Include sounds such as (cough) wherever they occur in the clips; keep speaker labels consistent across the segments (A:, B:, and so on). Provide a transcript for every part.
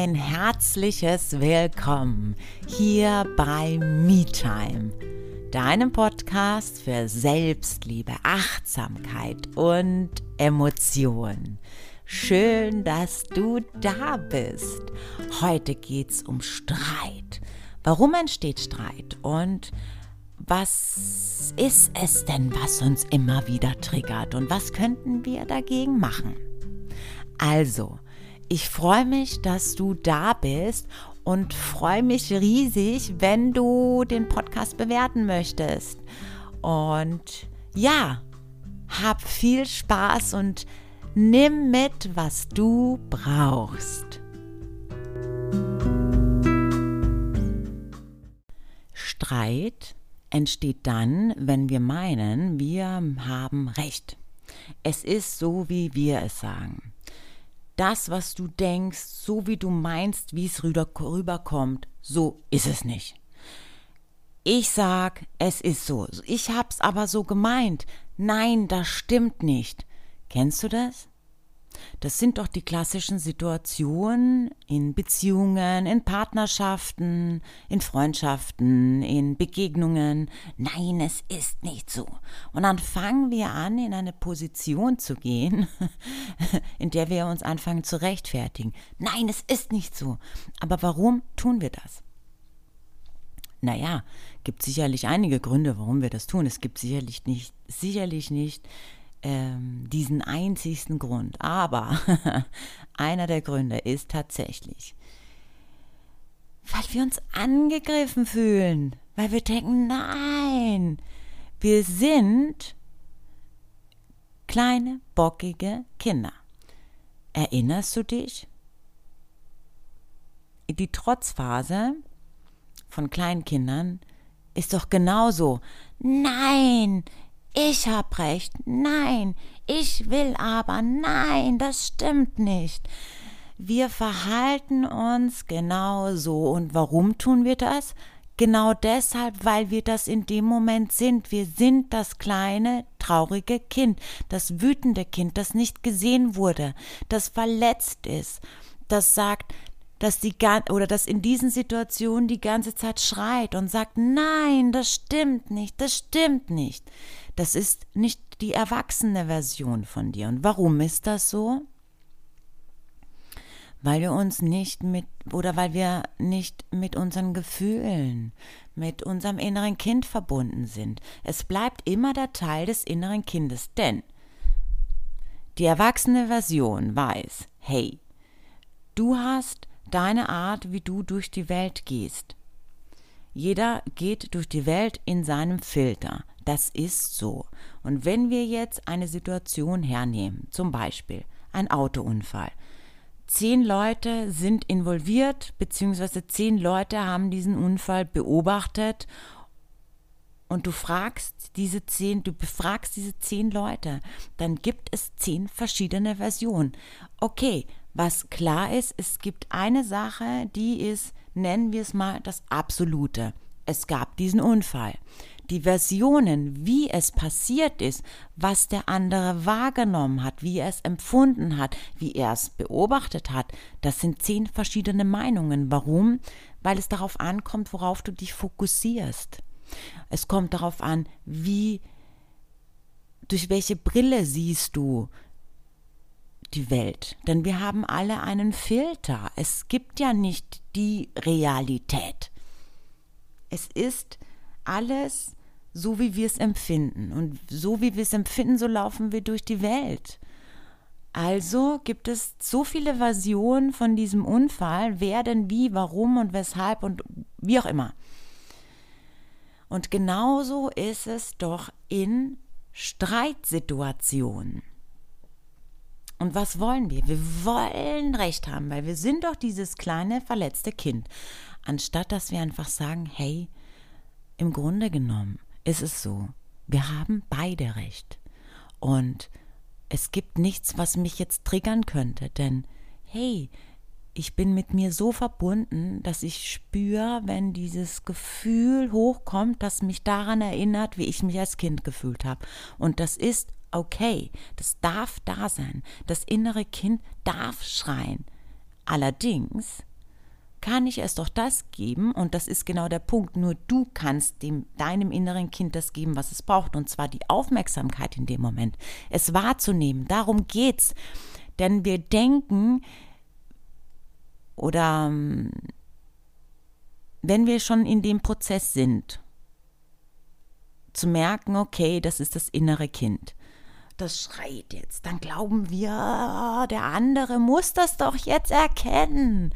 A: ein herzliches Willkommen hier bei MeTime, deinem Podcast für Selbstliebe, Achtsamkeit und Emotionen. Schön, dass du da bist. Heute geht's um Streit. Warum entsteht Streit und was ist es denn, was uns immer wieder triggert und was könnten wir dagegen machen? Also, ich freue mich, dass du da bist und freue mich riesig, wenn du den Podcast bewerten möchtest. Und ja, hab viel Spaß und nimm mit, was du brauchst. Streit entsteht dann, wenn wir meinen, wir haben Recht. Es ist so, wie wir es sagen. Das, was du denkst, so wie du meinst, wie es rüberkommt, so ist es nicht. Ich sag, es ist so. Ich hab's aber so gemeint. Nein, das stimmt nicht. Kennst du das? Das sind doch die klassischen Situationen in Beziehungen, in Partnerschaften, in Freundschaften, in Begegnungen. Nein, es ist nicht so. Und dann fangen wir an, in eine Position zu gehen, (laughs) in der wir uns anfangen zu rechtfertigen. Nein, es ist nicht so. Aber warum tun wir das? Naja, gibt sicherlich einige Gründe, warum wir das tun. Es gibt sicherlich nicht, sicherlich nicht ähm, diesen einzigsten Grund. Aber (laughs) einer der Gründe ist tatsächlich, weil wir uns angegriffen fühlen, weil wir denken, nein, wir sind kleine, bockige Kinder. Erinnerst du dich? Die Trotzphase von Kleinkindern ist doch genauso. Nein, ich hab recht, nein, ich will aber, nein, das stimmt nicht. Wir verhalten uns genau so. Und warum tun wir das? Genau deshalb, weil wir das in dem Moment sind. Wir sind das kleine, traurige Kind, das wütende Kind, das nicht gesehen wurde, das verletzt ist, das sagt, dass die oder das in diesen Situationen die ganze Zeit schreit und sagt, nein, das stimmt nicht, das stimmt nicht. Das ist nicht die erwachsene Version von dir. Und warum ist das so? Weil wir uns nicht mit oder weil wir nicht mit unseren Gefühlen, mit unserem inneren Kind verbunden sind. Es bleibt immer der Teil des inneren Kindes, denn die erwachsene Version weiß, hey, du hast deine Art, wie du durch die Welt gehst. Jeder geht durch die Welt in seinem Filter. Das ist so. Und wenn wir jetzt eine Situation hernehmen, zum Beispiel ein Autounfall, zehn Leute sind involviert, beziehungsweise zehn Leute haben diesen Unfall beobachtet und du fragst diese zehn, du befragst diese zehn Leute, dann gibt es zehn verschiedene Versionen. Okay, was klar ist, es gibt eine Sache, die ist, nennen wir es mal, das Absolute. Es gab diesen Unfall die Versionen, wie es passiert ist, was der andere wahrgenommen hat, wie er es empfunden hat, wie er es beobachtet hat, das sind zehn verschiedene Meinungen. Warum? Weil es darauf ankommt, worauf du dich fokussierst. Es kommt darauf an, wie, durch welche Brille siehst du die Welt. Denn wir haben alle einen Filter. Es gibt ja nicht die Realität. Es ist alles so wie wir es empfinden. Und so wie wir es empfinden, so laufen wir durch die Welt. Also gibt es so viele Versionen von diesem Unfall, wer denn wie, warum und weshalb und wie auch immer. Und genauso ist es doch in Streitsituationen. Und was wollen wir? Wir wollen Recht haben, weil wir sind doch dieses kleine verletzte Kind. Anstatt dass wir einfach sagen, hey, im Grunde genommen ist es so, wir haben beide recht. Und es gibt nichts, was mich jetzt triggern könnte, denn hey, ich bin mit mir so verbunden, dass ich spüre, wenn dieses Gefühl hochkommt, das mich daran erinnert, wie ich mich als Kind gefühlt habe. Und das ist okay, das darf da sein. Das innere Kind darf schreien. Allerdings kann ich es doch das geben und das ist genau der Punkt. Nur du kannst dem deinem inneren Kind das geben, was es braucht und zwar die Aufmerksamkeit in dem Moment, es wahrzunehmen. Darum geht's, denn wir denken oder ähm, wenn wir schon in dem Prozess sind, zu merken, okay, das ist das innere Kind. Das schreit jetzt. Dann glauben wir, der andere muss das doch jetzt erkennen.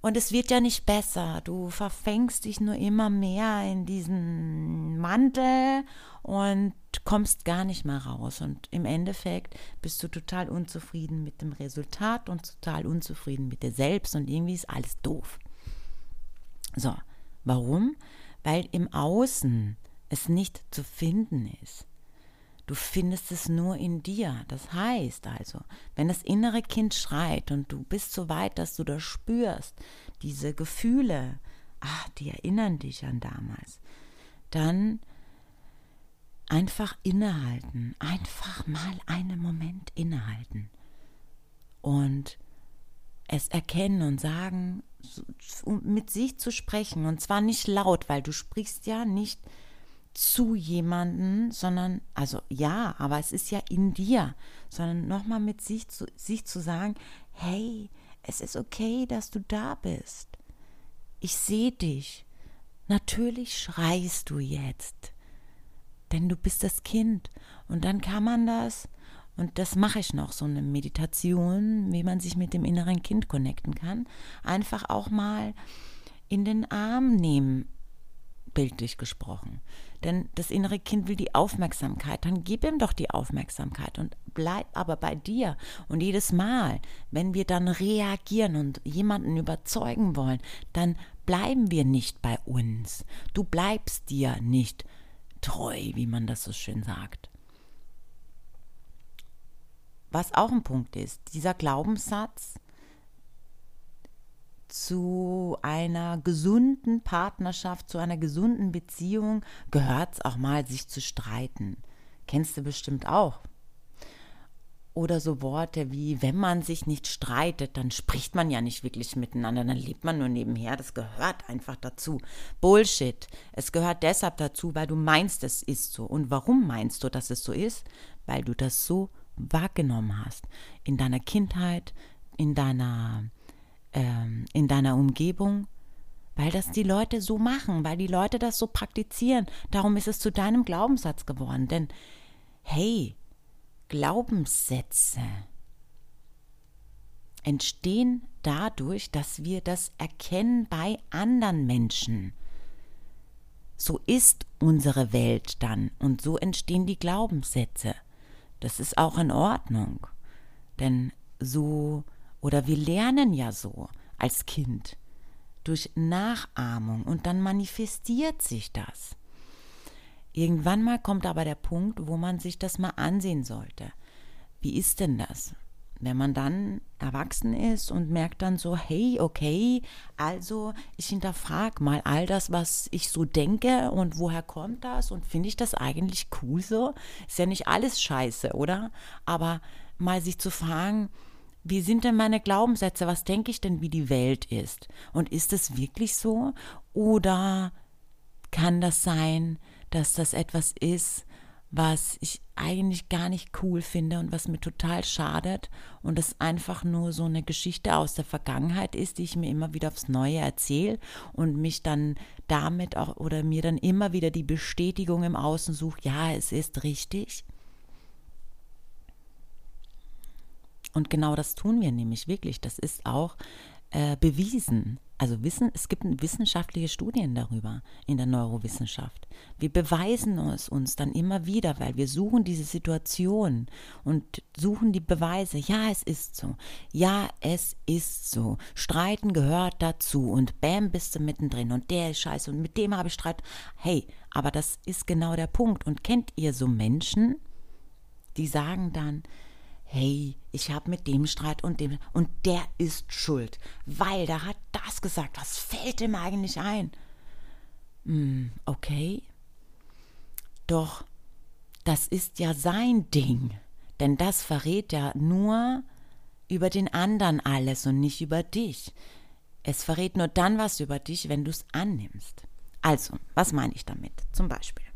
A: Und es wird ja nicht besser. Du verfängst dich nur immer mehr in diesen Mantel und kommst gar nicht mehr raus. Und im Endeffekt bist du total unzufrieden mit dem Resultat und total unzufrieden mit dir selbst und irgendwie ist alles doof. So, warum? Weil im Außen es nicht zu finden ist. Du findest es nur in dir. Das heißt also, wenn das innere Kind schreit und du bist so weit, dass du das spürst, diese Gefühle, ach, die erinnern dich an damals, dann einfach innehalten, einfach mal einen Moment innehalten. Und es erkennen und sagen, mit sich zu sprechen. Und zwar nicht laut, weil du sprichst ja nicht zu jemanden, sondern, also ja, aber es ist ja in dir, sondern nochmal mit sich zu, sich zu sagen, hey, es ist okay, dass du da bist. Ich sehe dich. Natürlich schreist du jetzt, denn du bist das Kind. Und dann kann man das, und das mache ich noch, so eine Meditation, wie man sich mit dem inneren Kind connecten kann, einfach auch mal in den Arm nehmen, bildlich gesprochen. Denn das innere Kind will die Aufmerksamkeit. Dann gib ihm doch die Aufmerksamkeit und bleib aber bei dir. Und jedes Mal, wenn wir dann reagieren und jemanden überzeugen wollen, dann bleiben wir nicht bei uns. Du bleibst dir nicht treu, wie man das so schön sagt. Was auch ein Punkt ist, dieser Glaubenssatz, zu einer gesunden Partnerschaft, zu einer gesunden Beziehung gehört es auch mal, sich zu streiten. Kennst du bestimmt auch. Oder so Worte wie, wenn man sich nicht streitet, dann spricht man ja nicht wirklich miteinander, dann lebt man nur nebenher. Das gehört einfach dazu. Bullshit. Es gehört deshalb dazu, weil du meinst, es ist so. Und warum meinst du, dass es so ist? Weil du das so wahrgenommen hast. In deiner Kindheit, in deiner ähm, in deiner Umgebung, weil das die Leute so machen, weil die Leute das so praktizieren. Darum ist es zu deinem Glaubenssatz geworden. Denn, hey, Glaubenssätze entstehen dadurch, dass wir das erkennen bei anderen Menschen. So ist unsere Welt dann und so entstehen die Glaubenssätze. Das ist auch in Ordnung, denn so oder wir lernen ja so als Kind durch Nachahmung und dann manifestiert sich das. Irgendwann mal kommt aber der Punkt, wo man sich das mal ansehen sollte. Wie ist denn das? Wenn man dann erwachsen ist und merkt dann so, hey, okay, also ich hinterfrage mal all das, was ich so denke und woher kommt das und finde ich das eigentlich cool so? Ist ja nicht alles scheiße, oder? Aber mal sich zu fragen, wie sind denn meine Glaubenssätze? Was denke ich denn, wie die Welt ist? Und ist es wirklich so? Oder kann das sein, dass das etwas ist, was ich eigentlich gar nicht cool finde und was mir total schadet und es einfach nur so eine Geschichte aus der Vergangenheit ist, die ich mir immer wieder aufs Neue erzähle und mich dann damit auch oder mir dann immer wieder die Bestätigung im Außen suche, ja, es ist richtig. Und genau das tun wir nämlich wirklich. Das ist auch äh, bewiesen. Also wissen, es gibt wissenschaftliche Studien darüber in der Neurowissenschaft. Wir beweisen es uns dann immer wieder, weil wir suchen diese Situation und suchen die Beweise. Ja, es ist so. Ja, es ist so. Streiten gehört dazu und bam, bist du mittendrin und der ist scheiße und mit dem habe ich Streit. Hey, aber das ist genau der Punkt. Und kennt ihr so Menschen, die sagen dann, hey, ich habe mit dem Streit und dem und der ist schuld, weil der hat das gesagt. Was fällt ihm eigentlich ein? Hm, okay. Doch das ist ja sein Ding, denn das verrät ja nur über den anderen alles und nicht über dich. Es verrät nur dann was über dich, wenn du es annimmst. Also, was meine ich damit? Zum Beispiel,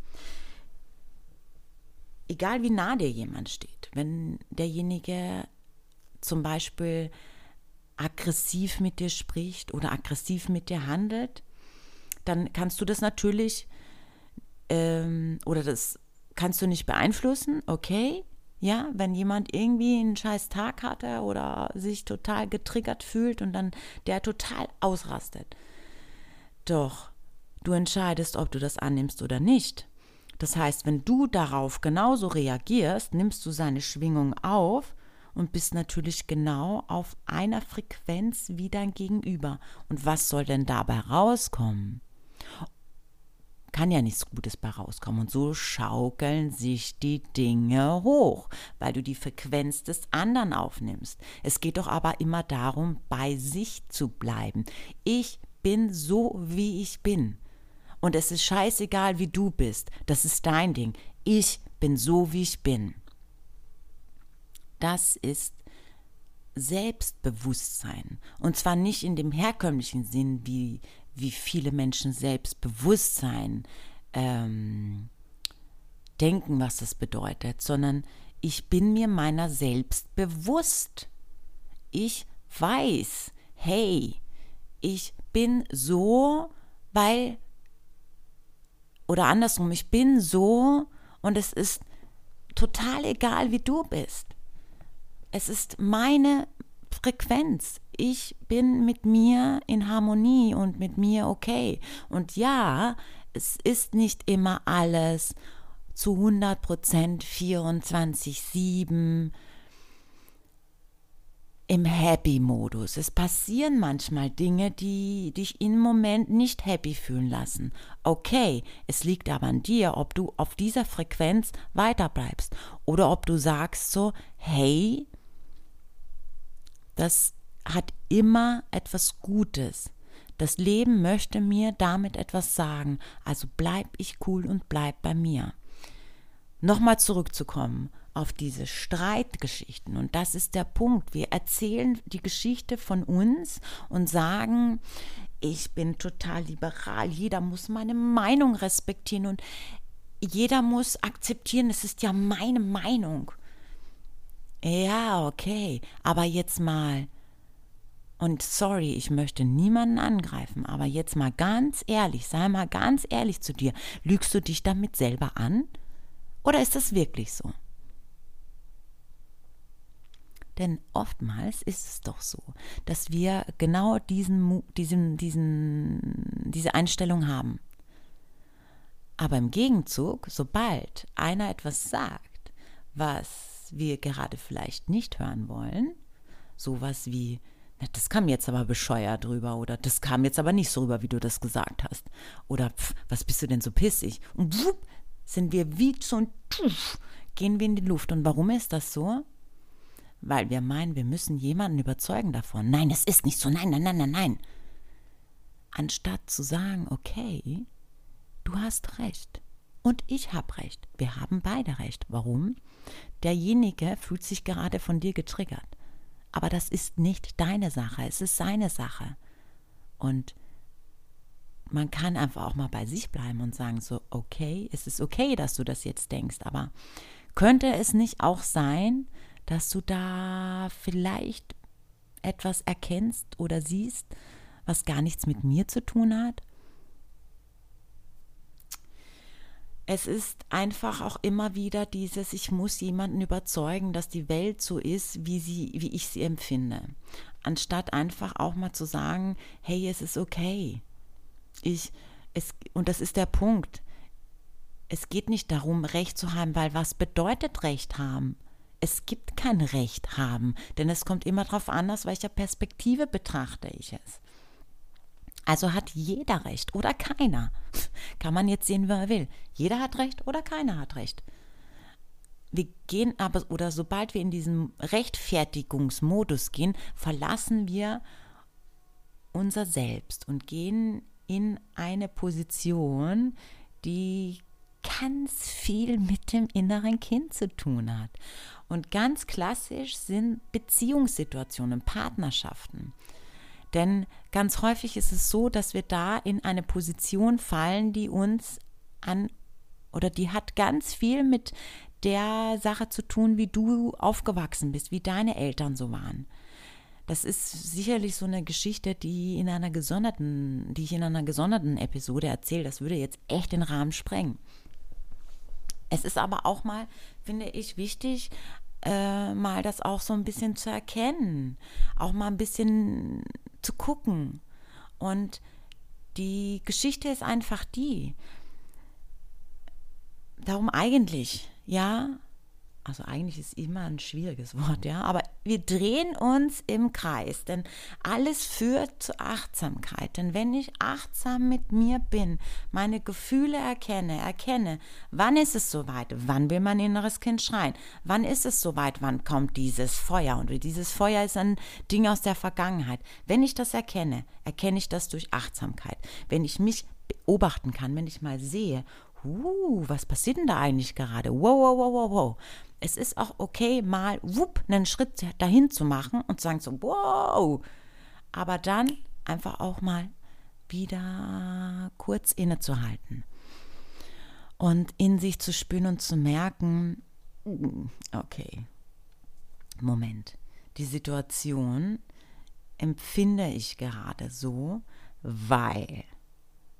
A: egal wie nah dir jemand steht, wenn derjenige zum Beispiel aggressiv mit dir spricht oder aggressiv mit dir handelt, dann kannst du das natürlich ähm, oder das kannst du nicht beeinflussen, okay? Ja, wenn jemand irgendwie einen scheiß Tag hatte oder sich total getriggert fühlt und dann der total ausrastet. Doch du entscheidest, ob du das annimmst oder nicht. Das heißt, wenn du darauf genauso reagierst, nimmst du seine Schwingung auf und bist natürlich genau auf einer Frequenz wie dein Gegenüber. Und was soll denn dabei rauskommen? kann ja nichts Gutes bei rauskommen. Und so schaukeln sich die Dinge hoch, weil du die Frequenz des anderen aufnimmst. Es geht doch aber immer darum, bei sich zu bleiben. Ich bin so, wie ich bin. Und es ist scheißegal, wie du bist. Das ist dein Ding. Ich bin so, wie ich bin. Das ist Selbstbewusstsein. Und zwar nicht in dem herkömmlichen Sinn, wie wie viele Menschen Selbstbewusstsein ähm, denken, was das bedeutet, sondern ich bin mir meiner selbst bewusst. Ich weiß, hey, ich bin so, weil, oder andersrum, ich bin so und es ist total egal, wie du bist. Es ist meine Frequenz. Ich bin mit mir in Harmonie und mit mir okay. Und ja, es ist nicht immer alles zu 100 Prozent 24-7 im Happy-Modus. Es passieren manchmal Dinge, die dich im Moment nicht happy fühlen lassen. Okay, es liegt aber an dir, ob du auf dieser Frequenz weiterbleibst oder ob du sagst so, hey, das hat immer etwas Gutes. Das Leben möchte mir damit etwas sagen, also bleib ich cool und bleib bei mir. Nochmal zurückzukommen auf diese Streitgeschichten. Und das ist der Punkt. Wir erzählen die Geschichte von uns und sagen, ich bin total liberal, jeder muss meine Meinung respektieren und jeder muss akzeptieren, es ist ja meine Meinung. Ja, okay, aber jetzt mal. Und sorry, ich möchte niemanden angreifen, aber jetzt mal ganz ehrlich, sei mal ganz ehrlich zu dir. Lügst du dich damit selber an? Oder ist das wirklich so? Denn oftmals ist es doch so, dass wir genau diesen, diesen, diesen, diese Einstellung haben. Aber im Gegenzug, sobald einer etwas sagt, was wir gerade vielleicht nicht hören wollen. Sowas wie, na, das kam jetzt aber bescheuert drüber oder das kam jetzt aber nicht so rüber, wie du das gesagt hast. Oder pf, was bist du denn so pissig? Und wupp, sind wir wie so ein Tuff, gehen wir in die Luft. Und warum ist das so? Weil wir meinen, wir müssen jemanden überzeugen davon. Nein, es ist nicht so. Nein, nein, nein, nein, nein. Anstatt zu sagen, okay, du hast recht. Und ich habe recht. Wir haben beide recht. Warum? Derjenige fühlt sich gerade von dir getriggert. Aber das ist nicht deine Sache, es ist seine Sache. Und man kann einfach auch mal bei sich bleiben und sagen so, okay, es ist okay, dass du das jetzt denkst, aber könnte es nicht auch sein, dass du da vielleicht etwas erkennst oder siehst, was gar nichts mit mir zu tun hat? es ist einfach auch immer wieder dieses, ich muss jemanden überzeugen, dass die Welt so ist, wie sie, wie ich sie empfinde. Anstatt einfach auch mal zu sagen, hey, es ist okay. Ich, es, und das ist der Punkt. Es geht nicht darum, Recht zu haben, weil was bedeutet Recht haben? Es gibt kein Recht haben, denn es kommt immer darauf an, aus welcher Perspektive betrachte ich es. Also hat jeder recht oder keiner. (laughs) Kann man jetzt sehen, wer er will. Jeder hat recht oder keiner hat recht. Wir gehen aber, oder sobald wir in diesen Rechtfertigungsmodus gehen, verlassen wir unser Selbst und gehen in eine Position, die ganz viel mit dem inneren Kind zu tun hat. Und ganz klassisch sind Beziehungssituationen, Partnerschaften Denn ganz häufig ist es so, dass wir da in eine Position fallen, die uns an oder die hat ganz viel mit der Sache zu tun, wie du aufgewachsen bist, wie deine Eltern so waren. Das ist sicherlich so eine Geschichte, die in einer gesonderten, die ich in einer gesonderten Episode erzähle. Das würde jetzt echt den Rahmen sprengen. Es ist aber auch mal, finde ich, wichtig, äh, mal das auch so ein bisschen zu erkennen, auch mal ein bisschen zu gucken. Und die Geschichte ist einfach die. Darum eigentlich, ja, also eigentlich ist immer ein schwieriges Wort, ja, aber wir drehen uns im Kreis, denn alles führt zu Achtsamkeit. Denn wenn ich achtsam mit mir bin, meine Gefühle erkenne, erkenne, wann ist es soweit, wann will mein inneres Kind schreien, wann ist es soweit, wann kommt dieses Feuer und dieses Feuer ist ein Ding aus der Vergangenheit. Wenn ich das erkenne, erkenne ich das durch Achtsamkeit. Wenn ich mich beobachten kann, wenn ich mal sehe, uh, was passiert denn da eigentlich gerade? Wow, wow, wow, wow, wow es ist auch okay, mal wupp, einen Schritt dahin zu machen und zu sagen so, wow, aber dann einfach auch mal wieder kurz innezuhalten und in sich zu spüren und zu merken, mm, okay, Moment, die Situation empfinde ich gerade so, weil,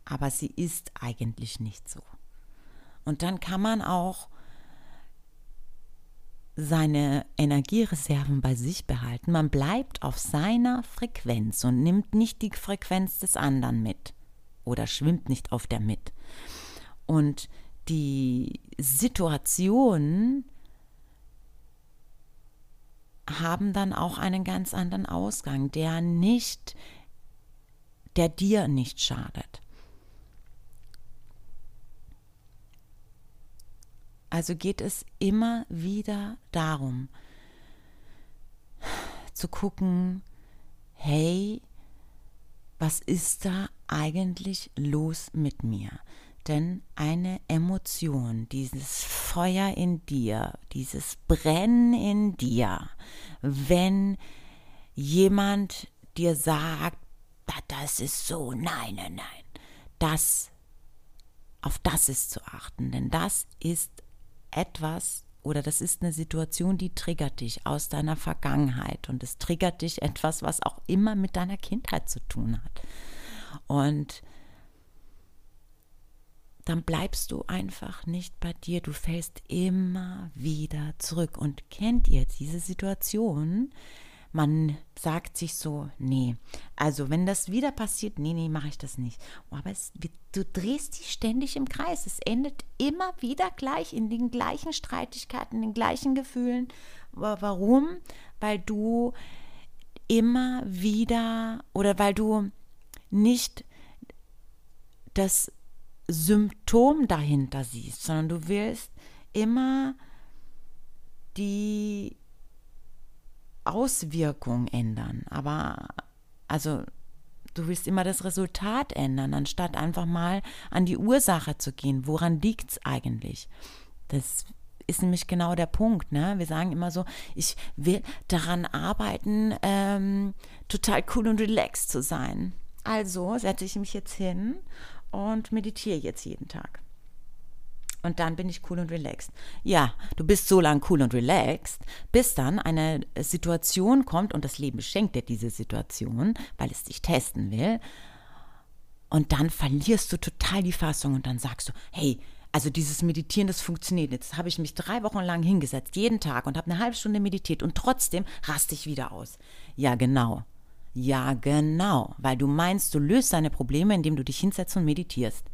A: aber sie ist eigentlich nicht so. Und dann kann man auch seine Energiereserven bei sich behalten. Man bleibt auf seiner Frequenz und nimmt nicht die Frequenz des anderen mit oder schwimmt nicht auf der mit. Und die Situationen haben dann auch einen ganz anderen Ausgang, der nicht, der dir nicht schadet. Also geht es immer wieder darum, zu gucken, hey, was ist da eigentlich los mit mir? Denn eine Emotion, dieses Feuer in dir, dieses Brennen in dir, wenn jemand dir sagt, das ist so, nein, nein, nein, das, auf das ist zu achten, denn das ist etwas oder das ist eine Situation, die triggert dich aus deiner Vergangenheit und es triggert dich etwas, was auch immer mit deiner Kindheit zu tun hat. Und dann bleibst du einfach nicht bei dir. Du fällst immer wieder zurück. Und kennt ihr diese Situation, man sagt sich so, nee, also wenn das wieder passiert, nee, nee, mache ich das nicht. Oh, aber es, du drehst dich ständig im Kreis. Es endet immer wieder gleich in den gleichen Streitigkeiten, in den gleichen Gefühlen. Warum? Weil du immer wieder oder weil du nicht das Symptom dahinter siehst, sondern du willst immer die Auswirkung ändern. Aber also du willst immer das Resultat ändern, anstatt einfach mal an die Ursache zu gehen. Woran liegt es eigentlich? Das ist nämlich genau der Punkt. Ne? Wir sagen immer so, ich will daran arbeiten, ähm, total cool und relaxed zu sein. Also setze ich mich jetzt hin und meditiere jetzt jeden Tag und dann bin ich cool und relaxed. Ja, du bist so lang cool und relaxed, bis dann eine Situation kommt und das Leben schenkt dir diese Situation, weil es dich testen will. Und dann verlierst du total die Fassung und dann sagst du, hey, also dieses Meditieren, das funktioniert. Jetzt habe ich mich drei Wochen lang hingesetzt, jeden Tag und habe eine halbe Stunde meditiert und trotzdem raste ich wieder aus. Ja, genau. Ja, genau, weil du meinst, du löst deine Probleme, indem du dich hinsetzt und meditierst.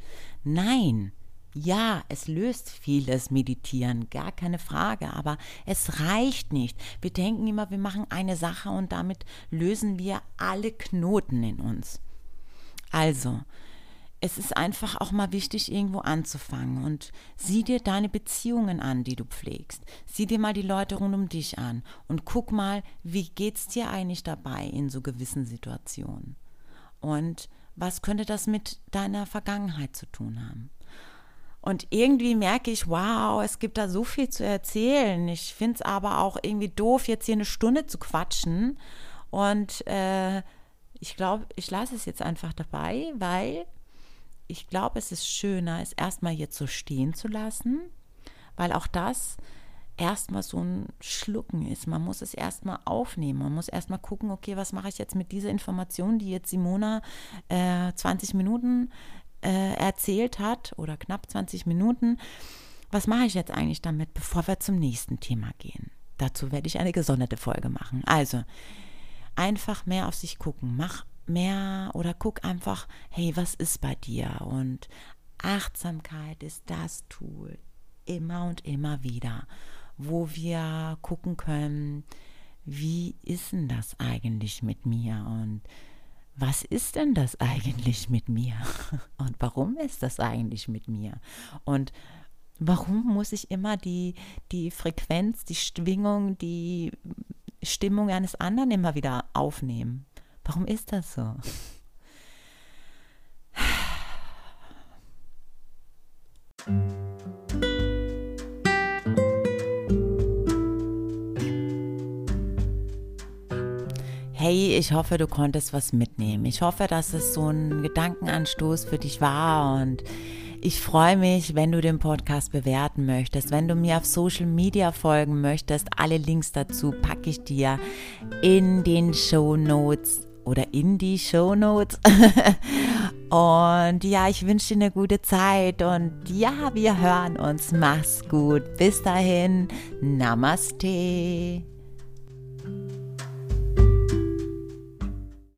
A: Nein, ja, es löst vieles Meditieren, gar keine Frage, aber es reicht nicht. Wir denken immer, wir machen eine Sache und damit lösen wir alle Knoten in uns. Also, es ist einfach auch mal wichtig, irgendwo anzufangen und sieh dir deine Beziehungen an, die du pflegst. Sieh dir mal die Leute rund um dich an und guck mal, wie geht's dir eigentlich dabei in so gewissen Situationen? Und was könnte das mit deiner Vergangenheit zu tun haben? Und irgendwie merke ich, wow, es gibt da so viel zu erzählen. Ich finde es aber auch irgendwie doof, jetzt hier eine Stunde zu quatschen. Und äh, ich glaube, ich lasse es jetzt einfach dabei, weil ich glaube, es ist schöner, es erstmal jetzt so stehen zu lassen, weil auch das erstmal so ein Schlucken ist. Man muss es erstmal aufnehmen. Man muss erstmal gucken, okay, was mache ich jetzt mit dieser Information, die jetzt Simona äh, 20 Minuten äh, erzählt hat oder knapp 20 Minuten. Was mache ich jetzt eigentlich damit, bevor wir zum nächsten Thema gehen? Dazu werde ich eine gesonderte Folge machen. Also, einfach mehr auf sich gucken. Mach mehr oder guck einfach, hey, was ist bei dir? Und Achtsamkeit ist das Tool immer und immer wieder, wo wir gucken können, wie ist denn das eigentlich mit mir und was ist denn das eigentlich mit mir (laughs) und warum ist das eigentlich mit mir und warum muss ich immer die, die Frequenz, die Schwingung, die Stimmung eines anderen immer wieder aufnehmen? Warum ist das so? Hey, ich hoffe, du konntest was mitnehmen. Ich hoffe, dass es so ein Gedankenanstoß für dich war und ich freue mich, wenn du den Podcast bewerten möchtest, wenn du mir auf Social Media folgen möchtest. Alle Links dazu packe ich dir in den Show Notes oder in die Show Notes. (laughs) und ja, ich wünsche dir eine gute Zeit und ja, wir hören uns. Mach's gut. Bis dahin. Namaste.